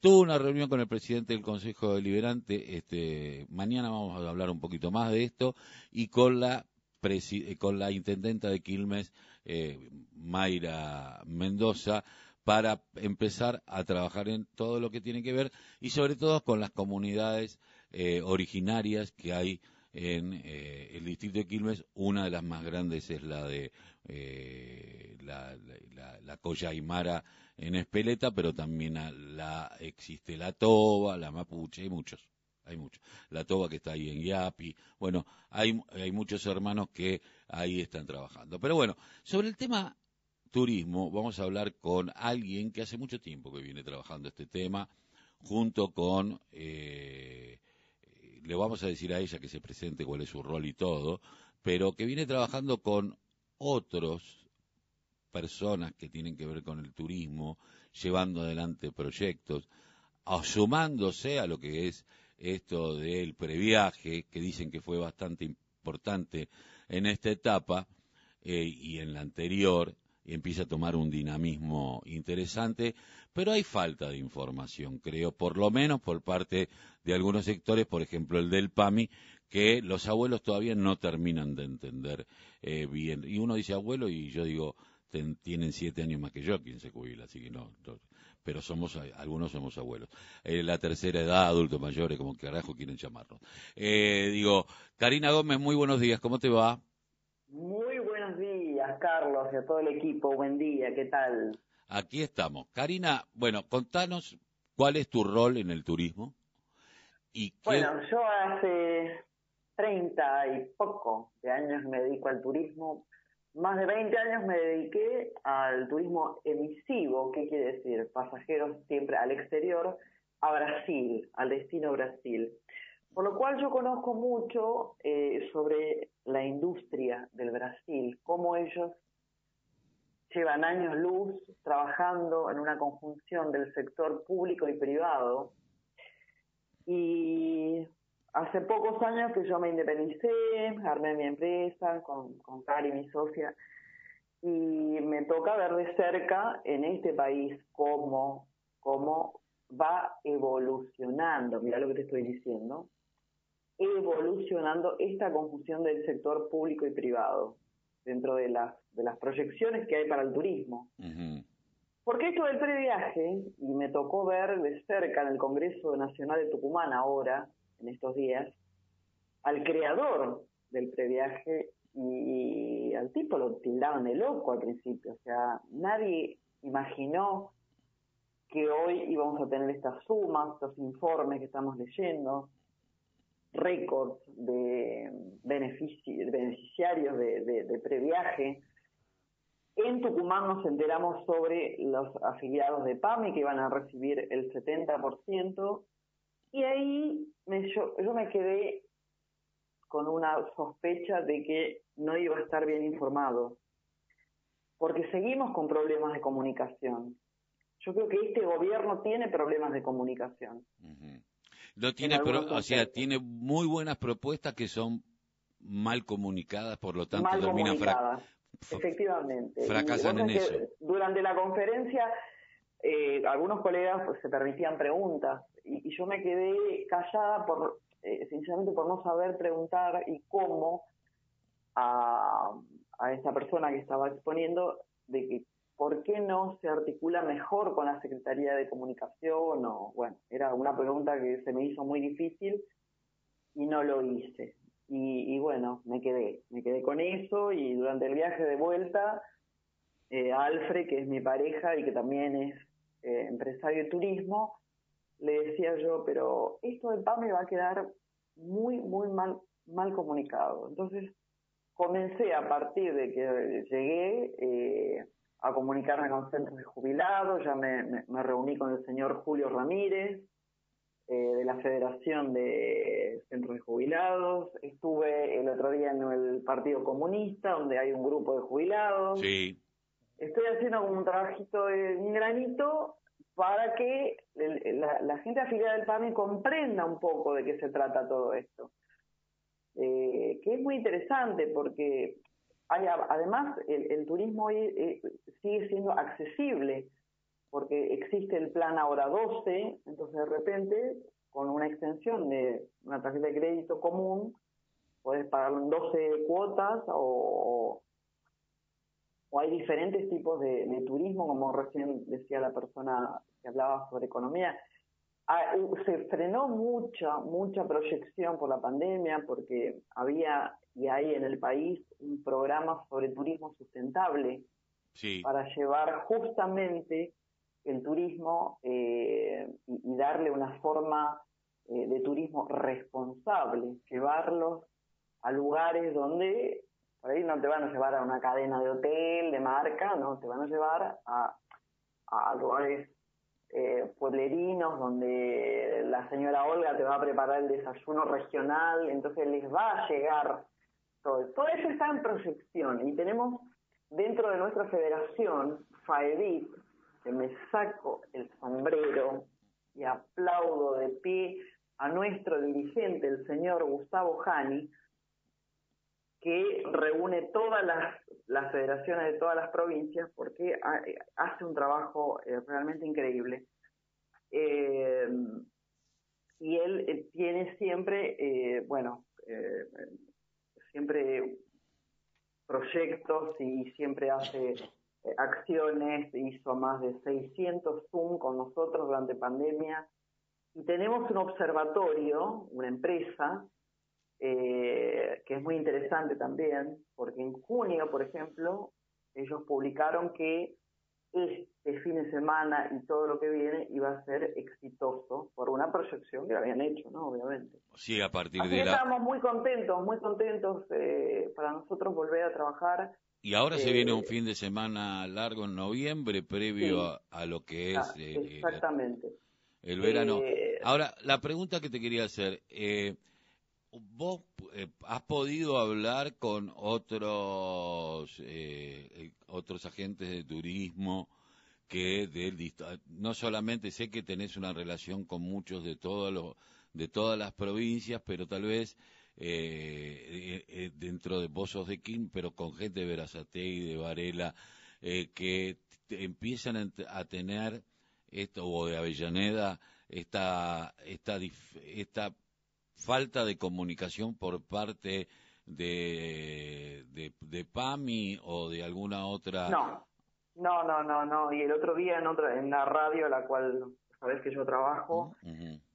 Tuvo una reunión con el presidente del Consejo Deliberante, este, mañana vamos a hablar un poquito más de esto, y con la, con la intendenta de Quilmes, eh, Mayra Mendoza, para empezar a trabajar en todo lo que tiene que ver y sobre todo con las comunidades eh, originarias que hay en eh, el distrito de Quilmes. Una de las más grandes es la de eh, la, la, la, en Espeleta, pero también la, existe la Toba, la Mapuche, hay muchos. Hay muchos. La Toba que está ahí en Yapi. Bueno, hay, hay muchos hermanos que ahí están trabajando. Pero bueno, sobre el tema turismo, vamos a hablar con alguien que hace mucho tiempo que viene trabajando este tema, junto con, eh, le vamos a decir a ella que se presente cuál es su rol y todo, pero que viene trabajando con otros personas que tienen que ver con el turismo, llevando adelante proyectos, sumándose a lo que es esto del previaje, que dicen que fue bastante importante en esta etapa eh, y en la anterior, y empieza a tomar un dinamismo interesante, pero hay falta de información, creo, por lo menos por parte de algunos sectores, por ejemplo el del PAMI, que los abuelos todavía no terminan de entender eh, bien. Y uno dice abuelo y yo digo, tienen siete años más que yo quien se jubila, así que no, pero somos, algunos somos abuelos. Eh, la tercera edad, adultos mayores, como carajo quieren llamarnos. Eh, digo, Karina Gómez, muy buenos días, ¿cómo te va? Muy buenos días, Carlos, y a todo el equipo. Buen día, ¿qué tal? Aquí estamos. Karina, bueno, contanos cuál es tu rol en el turismo. Bueno, yo hace 30 y poco de años me dedico al turismo. Más de 20 años me dediqué al turismo emisivo, ¿qué quiere decir? Pasajeros siempre al exterior, a Brasil, al destino Brasil. Por lo cual yo conozco mucho eh, sobre la industria del Brasil, cómo ellos llevan años luz trabajando en una conjunción del sector público y privado. Y hace pocos años que yo me independicé, armé mi empresa con, con Cari, mi socia, y me toca ver de cerca en este país cómo, cómo va evolucionando, mira lo que te estoy diciendo, evolucionando esta confusión del sector público y privado dentro de las, de las proyecciones que hay para el turismo. Porque esto del previaje, y me tocó ver de cerca en el Congreso Nacional de Tucumán ahora, en estos días, al creador del previaje y, al tipo lo tildaban de loco al principio. O sea, nadie imaginó que hoy íbamos a tener estas sumas, estos informes que estamos leyendo, récords de beneficiarios de, previaje. En Tucumán nos enteramos sobre los afiliados de PAMI que iban a recibir el 70% y ahí me, yo, yo me quedé con una sospecha de que no iba a estar bien informado, porque seguimos con problemas de comunicación. Yo creo que este gobierno tiene problemas de comunicación. No tiene, o sea, tiene muy buenas propuestas que son mal comunicadas, por lo tanto mal terminan efectivamente. Fracasan en eso. Durante la conferencia, eh, algunos colegas pues, se permitían preguntas y, yo me quedé callada por, eh, sinceramente, por no saber preguntar y cómo a, a esa persona que estaba exponiendo de que ¿por qué no se articula mejor con la Secretaría de Comunicación? O, bueno, era una pregunta que se me hizo muy difícil y no lo hice. Y, bueno, me quedé, me quedé con eso y durante el viaje de vuelta, eh, Alfred, que es mi pareja y que también es eh, empresario de turismo, le decía yo, pero esto del PAME va a quedar muy, muy mal, mal comunicado. Entonces, comencé a partir de que llegué, eh, a comunicarme con centros de jubilados, ya me, reuní con el señor Julio Ramírez eh, de la Federación de Centros de Jubilados, estuve el otro día en el Partido Comunista, donde hay un grupo de jubilados. Sí. Estoy haciendo como un trabajito de un granito para que la, gente afiliada del PAMI comprenda un poco de qué se trata todo esto. Eh, que es muy interesante porque además, el, turismo hoy eh, sigue siendo accesible. Porque existe el plan ahora 12, entonces de repente con una extensión de una tarjeta de crédito común, puedes pagar en 12 cuotas o, o hay diferentes tipos de, turismo, como recién decía la persona que hablaba sobre economía. Ah, se frenó mucha, mucha proyección por la pandemia porque había y hay en el país un programa sobre turismo sustentable para llevar justamente el turismo eh, y, darle una forma eh, de turismo responsable, llevarlos a lugares donde por ahí no te van a llevar a una cadena de hotel, de marca, no, te van a llevar a, a lugares eh, pueblerinos donde la señora Olga te va a preparar el desayuno regional, entonces les va a llegar todo. Todo eso está en proyección y tenemos dentro de nuestra federación, FAEDIT, que me saco el sombrero y aplaudo de pie a nuestro dirigente, el señor Gustavo Jani, que reúne todas las, federaciones de todas las provincias porque hace un trabajo eh, realmente increíble. Eh, y él eh, tiene siempre, bueno, siempre proyectos y siempre hace acciones, hizo más de 600 Zoom con nosotros durante pandemia. Y tenemos un observatorio, una empresa, eh, que es muy interesante también, porque en junio, por ejemplo, ellos publicaron que este fin de semana y todo lo que viene iba a ser exitoso por una proyección que habían hecho, ¿no? Obviamente. Sí, a partir Así de la... Estamos muy contentos, muy contentos eh, para nosotros volver a trabajar. Y ahora se viene un eh, fin de semana largo en noviembre, previo a, lo que es... Ah, exactamente. el verano. Ahora, la pregunta que te quería hacer... Eh, vos eh, has podido hablar con otros eh, eh, otros agentes de turismo que del no solamente sé que tenés una relación con muchos de todos de todas las provincias pero tal vez dentro de Pozos de Quim pero con gente de y de Varela que empiezan a tener esto o de Avellaneda esta esta esta falta de comunicación por parte de, de, PAMI o de alguna otra. No, no, no, no, no. Y el otro día en otra, en la radio, la cual sabes que yo trabajo,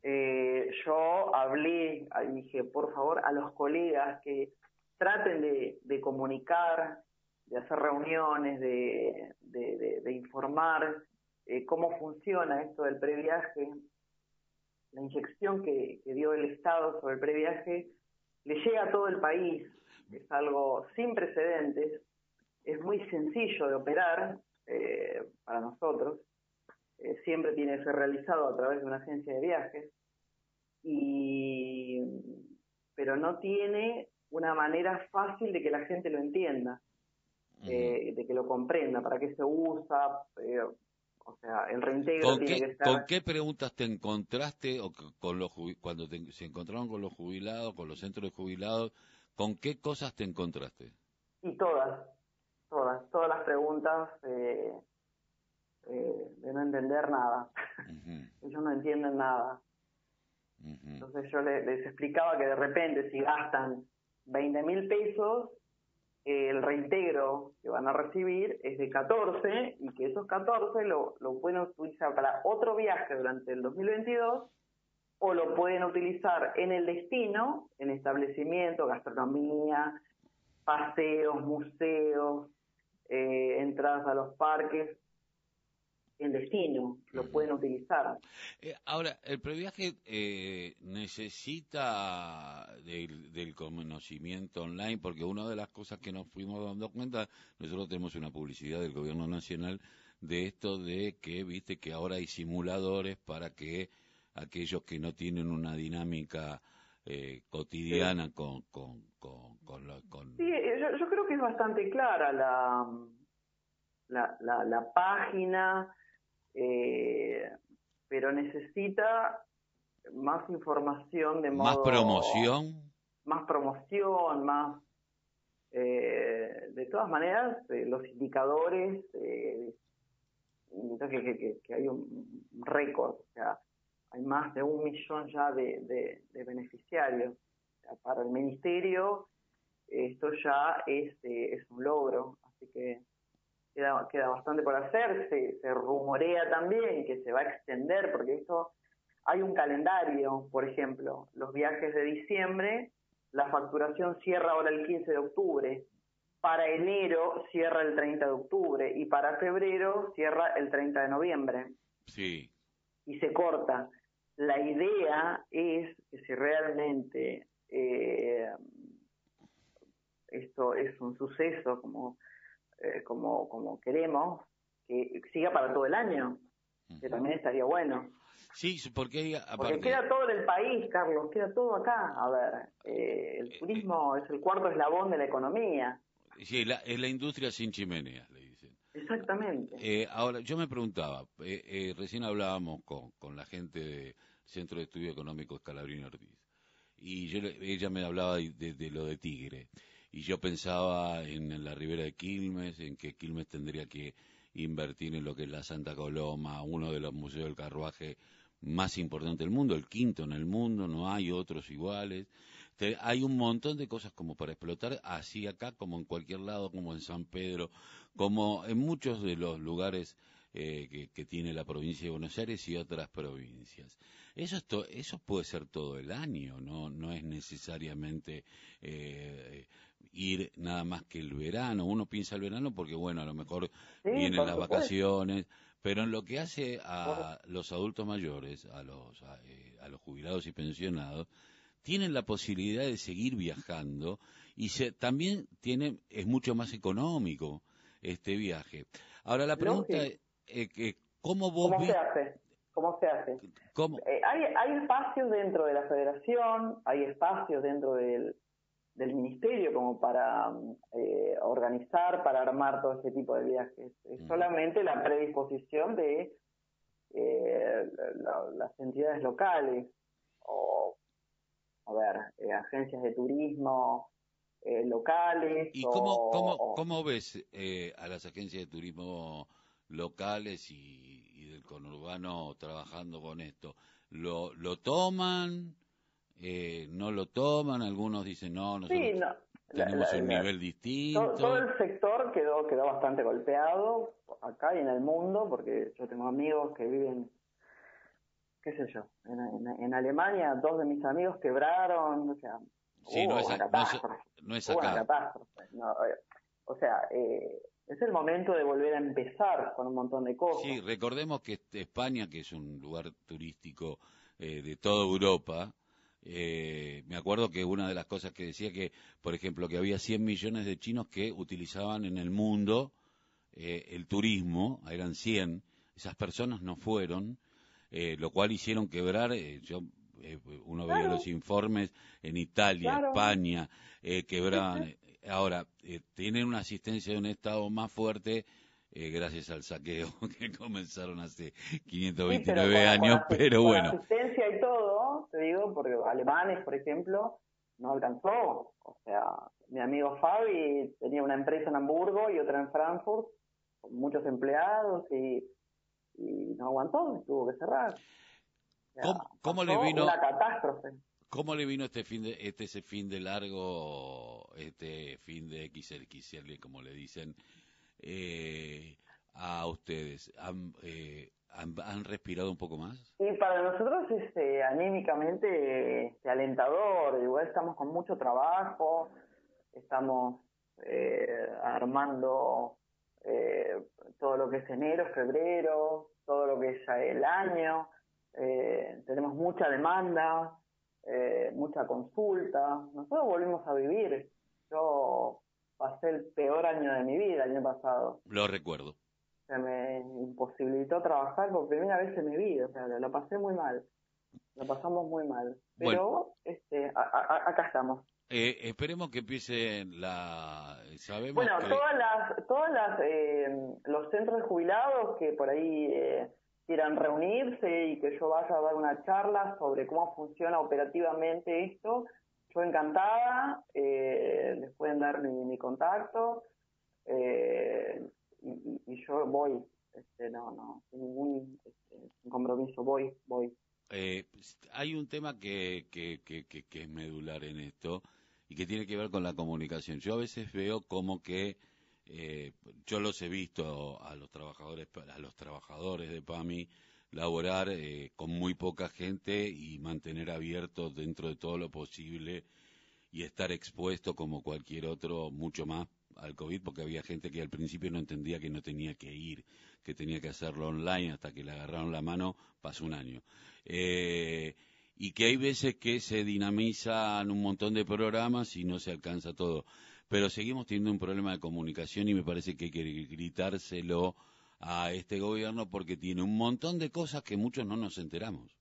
eh, yo hablé, dije, por favor, a los colegas que traten de, de comunicar, de hacer reuniones, de, de, informar eh, cómo funciona esto del previaje, la inyección que, dio el Estado sobre el previaje le llega a todo el país, es algo sin precedentes, es muy sencillo de operar eh, para nosotros, eh, siempre tiene que ser realizado a través de una agencia de viajes, y, pero no tiene una manera fácil de que la gente lo entienda, eh, de que lo comprenda, para qué se usa, o sea, el reintegro ¿Con tiene qué, que estar... ¿Con qué preguntas te encontraste o con los cuando se encontraron con los jubilados, con los centros de jubilados? ¿Con qué cosas te encontraste? Y todas, todas, todas las preguntas eh, eh, de no entender nada. Ellos no entienden nada. Entonces yo les, les explicaba que de repente si gastan 20 mil pesos el reintegro que van a recibir es de 14 y que esos 14 lo, pueden utilizar para otro viaje durante el 2022 o lo pueden utilizar en el destino, en establecimiento, gastronomía, paseos, museos, eh, entradas a los parques, en destino, lo pueden utilizar. Eh, ahora, el previaje eh, necesita del, conocimiento online, porque una de las cosas que nos fuimos dando cuenta, nosotros tenemos una publicidad del gobierno nacional de esto de que, viste, que ahora hay simuladores para que aquellos que no tienen una dinámica eh, cotidiana con, con, con, con, Sí, yo, creo que es bastante clara la, la, la, la página, eh, pero necesita más información de modo... ¿Más promoción? Más promoción, más... Eh, de todas maneras, eh, los indicadores que, que, hay un récord, o sea, hay más de un millón ya de, beneficiarios. para el ministerio esto ya es, eh, es un logro, así que queda, queda bastante por hacer. Se, se rumorea también que se va a extender, porque esto hay un calendario, por ejemplo, los viajes de diciembre, la facturación cierra ahora el 15 de octubre, para enero cierra el 30 de octubre y para febrero cierra el 30 de noviembre. Sí. Y se corta. La idea es que si realmente eh, esto es un suceso como, eh, como, como queremos, que siga para todo el año, que también estaría bueno. Sí, porque, porque queda todo en el país, Carlos, queda todo acá. A ver, eh, el turismo es el cuarto eslabón de la economía. Sí, es la industria sin chimeneas, le dicen. Exactamente. Eh, ahora, yo me preguntaba, eh, eh, recién hablábamos con, con la gente del Centro de Estudio Económico Escalabrini Ortiz, y yo, ella me hablaba de, lo de Tigre, y yo pensaba en, la ribera de Quilmes, en que Quilmes tendría que invertir en lo que es la Santa Coloma, uno de los museos del carruaje más importantes del mundo, el quinto en el mundo, no hay otros iguales hay un montón de cosas como para explotar, así acá como en cualquier lado, como en San Pedro, como en muchos de los lugares eh, que, tiene la provincia de Buenos Aires y otras provincias. Eso, eso puede ser todo el año, no, no es necesariamente eh, ir nada más que el verano. Uno piensa el verano porque, bueno, a lo mejor vienen las vacaciones, pero en lo que hace a los adultos mayores, a los, eh, a los jubilados y pensionados, tienen la posibilidad de seguir viajando y se, también tiene, es mucho más económico este viaje. Ahora la pregunta es, eh, ¿cómo vos ¿Cómo se hace? ¿Cómo se hace? Eh, hay, hay espacios dentro de la federación, hay espacios dentro del, del ministerio como para eh, organizar, para armar todo este tipo de viajes. Es mm. solamente la predisposición de las entidades locales o a ver, eh, agencias de turismo eh, locales. ¿Y cómo, cómo, cómo ves eh, a las agencias de turismo locales y, y, del conurbano trabajando con esto? ¿Lo, lo toman? ¿No lo toman? Algunos dicen, no, nosotros tenemos un nivel distinto. Todo, el sector quedó, quedó bastante golpeado acá y en el mundo, porque yo tengo amigos que viven qué sé yo, en, Alemania dos de mis amigos quebraron, o sea, sí, no, es, catástrofe, no, es, acá. Eh, o sea, eh, es el momento de volver a empezar con un montón de cosas. Sí, recordemos que España, que es un lugar turístico eh, de toda Europa, me acuerdo que una de las cosas que decía que, por ejemplo, que había 100 millones de chinos que utilizaban en el mundo el turismo, eran 100, esas personas no fueron, eh, lo cual hicieron quebrar, eh, yo eh, uno veía los informes en Italia, España, quebraban. Ahora, tienen una asistencia de un Estado más fuerte gracias al saqueo que comenzaron hace 529 años, pero bueno. asistencia y todo, te digo, porque alemanes, por ejemplo, no alcanzó. O sea, mi amigo Fabi tenía una empresa en Hamburgo y otra en Frankfurt, con muchos empleados y y no aguantó, tuvo que cerrar. ¿Cómo, le vino? Una catástrofe. ¿Cómo le vino este fin de este ese fin de largo, este fin de XXL, como le dicen, eh, a ustedes? ¿Han, eh, han, respirado un poco más? Y para nosotros este, anímicamente este, alentador. Igual estamos con mucho trabajo, estamos eh, armando eh, todo lo que es enero, febrero, todo lo que es el año. Eh, tenemos mucha demanda, eh, mucha consulta. Nosotros volvimos a vivir. Yo pasé el peor año de mi vida el año pasado. Lo recuerdo. Se me imposibilitó trabajar por primera vez en mi vida. O sea, lo pasé muy mal. Lo pasamos muy mal. Pero este, acá estamos. Eh, esperemos que empiece la. Sabemos bueno, todas las, todas las, eh, los centros de jubilados que por ahí eh, quieran reunirse y que yo vaya a dar una charla sobre cómo funciona operativamente esto, yo encantada, eh, les pueden dar mi, mi contacto y, y, yo voy este, no, no, sin ningún este, compromiso, voy, voy. Eh, hay un tema que, que, que, que, es medular en esto y que tiene que ver con la comunicación. Yo a veces veo como que eh, yo los he visto a los trabajadores a los trabajadores de PAMI laborar eh, con muy poca gente y mantener abierto dentro de todo lo posible y estar expuesto como cualquier otro mucho más al COVID porque había gente que al principio no entendía que no tenía que ir, que tenía que hacerlo online hasta que le agarraron la mano, pasó un año. Eh, y que hay veces que se dinamizan un montón de programas y no se alcanza todo. Pero seguimos teniendo un problema de comunicación y me parece que hay que gritárselo a este gobierno porque tiene un montón de cosas que muchos no nos enteramos.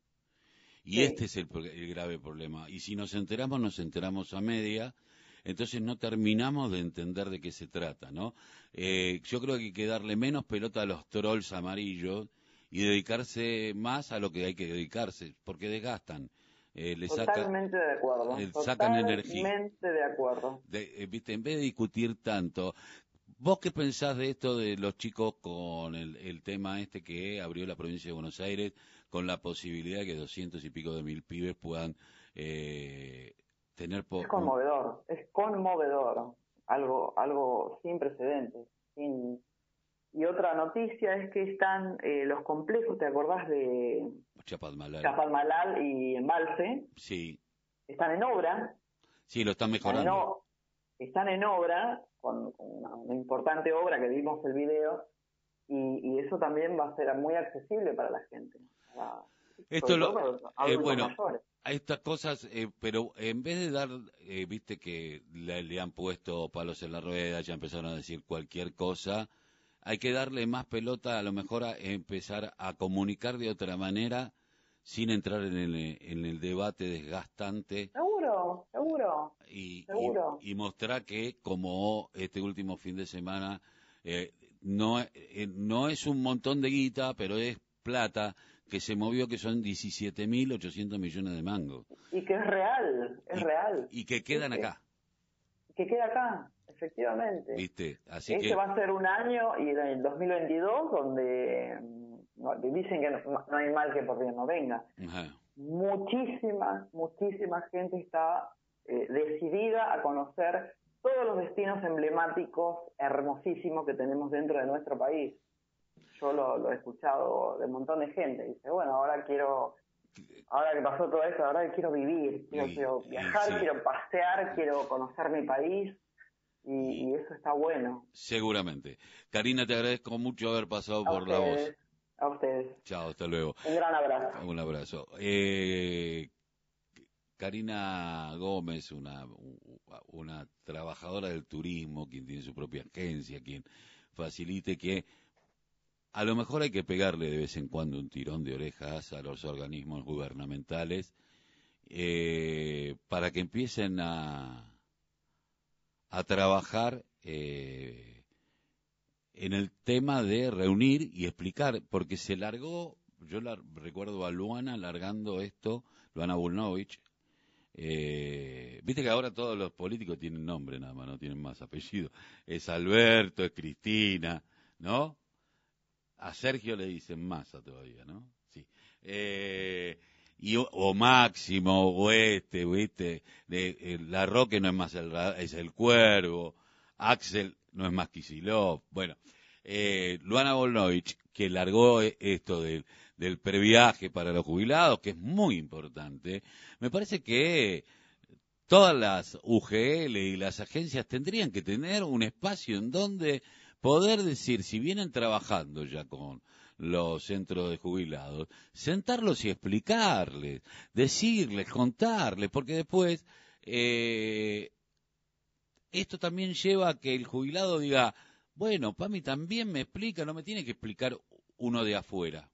Y este es el, grave problema. Y si nos enteramos, nos enteramos a media, entonces no terminamos de entender de qué se trata, ¿no? Eh, yo creo que hay que darle menos pelota a los trolls amarillos y dedicarse más a lo que hay que dedicarse, porque desgastan. Eh, totalmente de acuerdo. Sacan energía. Totalmente de acuerdo. Eh, ¿viste? En vez de discutir tanto, ¿vos qué pensás de esto de los chicos con el, el tema este que abrió la provincia de Buenos Aires con la posibilidad de que doscientos y pico de mil pibes puedan eh, tener... Es conmovedor, es conmovedor. Algo, algo sin precedentes, sin y otra noticia es que están eh, los complejos, ¿te acordás de Chapadmalal, y Embalse? Sí. Están en obra. Sí, lo están mejorando. Están en, obra, con, una, importante obra que vimos el video, y, eso también va a ser muy accesible para la gente. Esto lo, eh, bueno, a estas cosas, eh, pero en vez de dar, viste que le, le, han puesto palos en la rueda, ya empezaron a decir cualquier cosa, hay que darle más pelota, a lo mejor a empezar a comunicar de otra manera sin entrar en el, en el debate desgastante. Seguro, seguro. Y, Y, mostrar que, como este último fin de semana, eh, no, eh, no es un montón de guita, pero es plata que se movió, que son 17.800 millones de mangos. Y que es real, es real. Y que quedan acá. Que queda acá efectivamente. ¿Viste? Así este va a ser un año y en el 2022 donde dicen que no, hay mal que por bien no venga. Muchísima, muchísima gente está eh, decidida a conocer todos los destinos emblemáticos hermosísimos que tenemos dentro de nuestro país. Yo lo, he escuchado de un montón de gente. Dice, bueno, ahora quiero ahora que pasó todo esto, ahora quiero vivir, quiero, viajar, quiero pasear, quiero conocer mi país y, eso está bueno. Seguramente. Karina, te agradezco mucho haber pasado por la voz. A ustedes. Chao, hasta luego. Un gran abrazo. Un abrazo. Eh, Karina Gómez, una, una trabajadora del turismo, quien tiene su propia agencia, quien facilite que a lo mejor hay que pegarle de vez en cuando un tirón de orejas a los organismos gubernamentales eh, para que empiecen a, a trabajar eh, en el tema de reunir y explicar, porque se largó, yo la, recuerdo a Luana largando esto, Luana Bulnovich, eh, viste que ahora todos los políticos tienen nombre nada más, no tienen más apellido. Es Alberto, es Cristina, ¿no? A Sergio le dicen masa todavía, ¿no? Sí. Eh, y, o Máximo, o este, ¿viste? De, eh, la Roque no es más el, es el Cuervo, Axel no es más Kisilov. Bueno, eh, Luana Volnovich, que largó esto del, del previaje para los jubilados, que es muy importante, me parece que todas las UGL y las agencias tendrían que tener un espacio en donde poder decir, si vienen trabajando ya con los centros de jubilados, sentarlos y explicarles, decirles, contarles, porque después eh, esto también lleva a que el jubilado diga, bueno, Pami también me explica, no me tiene que explicar uno de afuera.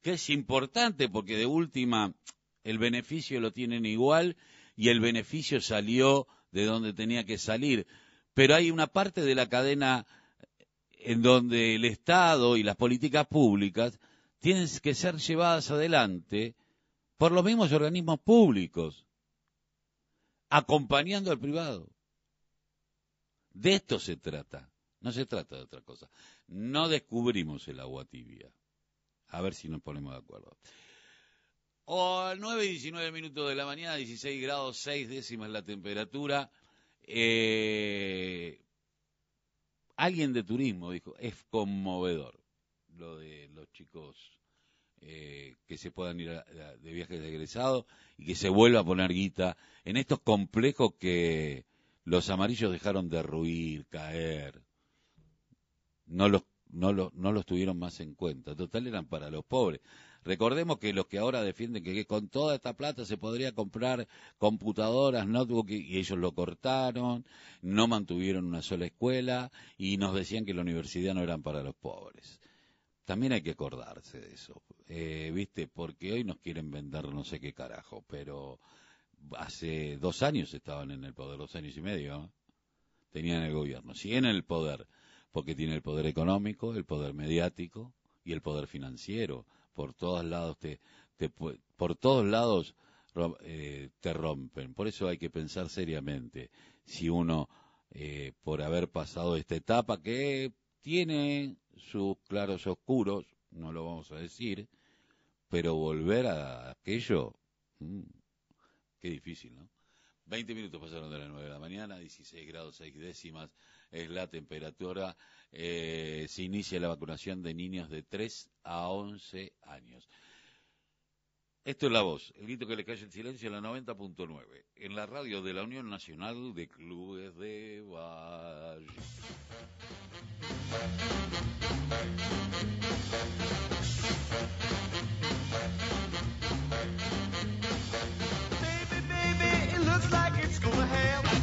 Que es importante porque de última el beneficio lo tienen igual y el beneficio salió de donde tenía que salir. Pero hay una parte de la cadena en donde el Estado y las políticas públicas tienen que ser llevadas adelante por los mismos organismos públicos, acompañando al privado. De esto se trata, no se trata de otra cosa. No descubrimos el agua tibia. A ver si nos ponemos de acuerdo. O 9 y 19 minutos de la mañana, 16 grados 6 décimas la temperatura. Eh, alguien de turismo dijo, es conmovedor lo de los chicos eh, que se puedan ir de viajes de egresado y que se vuelva a poner guita en estos complejos que los amarillos dejaron de ruir, caer. No los, no, los, no los tuvieron más en cuenta. Total eran para los pobres. Recordemos que los que ahora defienden que, con toda esta plata se podría comprar computadoras, notebook, y ellos lo cortaron, no mantuvieron una sola escuela y nos decían que la universidad no eran para los pobres. También hay que acordarse de eso, eh, ¿viste? Porque hoy nos quieren vender no sé qué carajo, pero hace dos años estaban en el poder, dos años y medio, tenían el gobierno. Siguen en el poder, porque tiene el poder económico, el poder mediático y el poder financiero por todos lados te, por todos lados eh, te rompen. Por eso hay que pensar seriamente si uno, eh, por haber pasado esta etapa que tiene sus claros oscuros, no lo vamos a decir, pero volver a aquello, mm, qué difícil, ¿no? 20 minutos pasaron de las 9 de la mañana, 16 grados 6 décimas es la temperatura. Eh, se inicia la vacunación de niños de 3 a 11 años. Esto es La Voz, el grito que le calla el silencio en la 90.9, en la radio de la Unión Nacional de Clubes de Valle. Baby, baby, it looks like it's gonna happen.